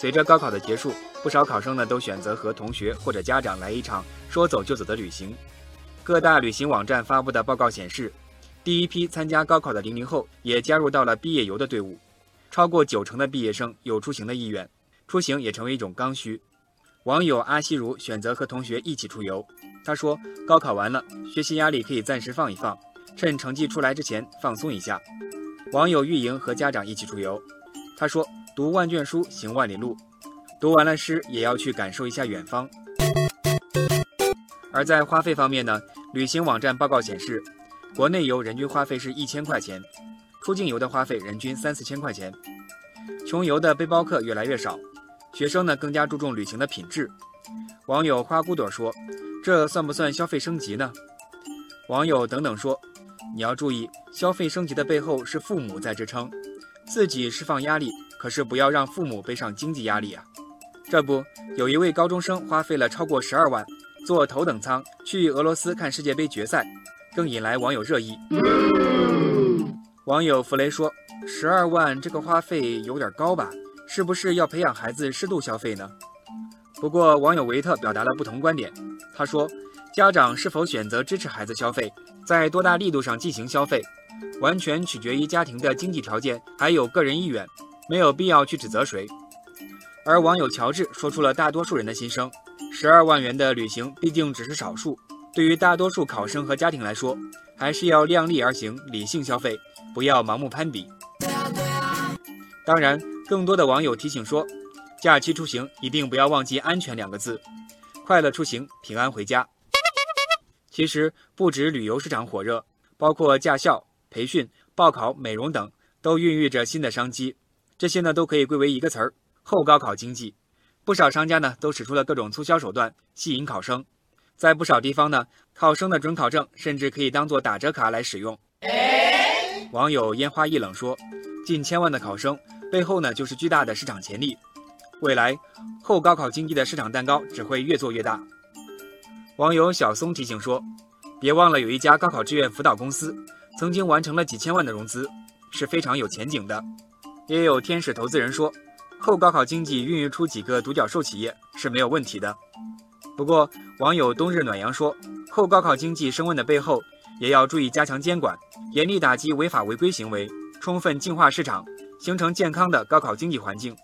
随着高考的结束，不少考生呢都选择和同学或者家长来一场说走就走的旅行。各大旅行网站发布的报告显示，第一批参加高考的零零后也加入到了毕业游的队伍，超过九成的毕业生有出行的意愿，出行也成为一种刚需。网友阿西如选择和同学一起出游，他说：“高考完了，学习压力可以暂时放一放，趁成绩出来之前放松一下。”网友玉莹和家长一起出游，他说。读万卷书，行万里路。读完了诗，也要去感受一下远方。而在花费方面呢，旅行网站报告显示，国内游人均花费是一千块钱，出境游的花费人均三四千块钱。穷游的背包客越来越少，学生呢更加注重旅行的品质。网友花骨朵说：“这算不算消费升级呢？”网友等等说：“你要注意，消费升级的背后是父母在支撑，自己释放压力。”可是不要让父母背上经济压力啊！这不，有一位高中生花费了超过十二万，坐头等舱去俄罗斯看世界杯决赛，更引来网友热议。网友弗雷说：“十二万这个花费有点高吧？是不是要培养孩子适度消费呢？”不过，网友维特表达了不同观点。他说：“家长是否选择支持孩子消费，在多大力度上进行消费，完全取决于家庭的经济条件还有个人意愿。”没有必要去指责谁，而网友乔治说出了大多数人的心声：十二万元的旅行毕竟只是少数，对于大多数考生和家庭来说，还是要量力而行，理性消费，不要盲目攀比。当然，更多的网友提醒说，假期出行一定不要忘记安全两个字，快乐出行，平安回家。其实不止旅游市场火热，包括驾校、培训、报考、美容等，都孕育着新的商机。这些呢都可以归为一个词儿——后高考经济。不少商家呢都使出了各种促销手段吸引考生，在不少地方呢，考生的准考证甚至可以当做打折卡来使用。网友烟花易冷说：“近千万的考生背后呢就是巨大的市场潜力，未来后高考经济的市场蛋糕只会越做越大。”网友小松提醒说：“别忘了有一家高考志愿辅导公司曾经完成了几千万的融资，是非常有前景的。”也有天使投资人说，后高考经济孕育出几个独角兽企业是没有问题的。不过，网友冬日暖阳说，后高考经济升温的背后，也要注意加强监管，严厉打击违法违规行为，充分净化市场，形成健康的高考经济环境。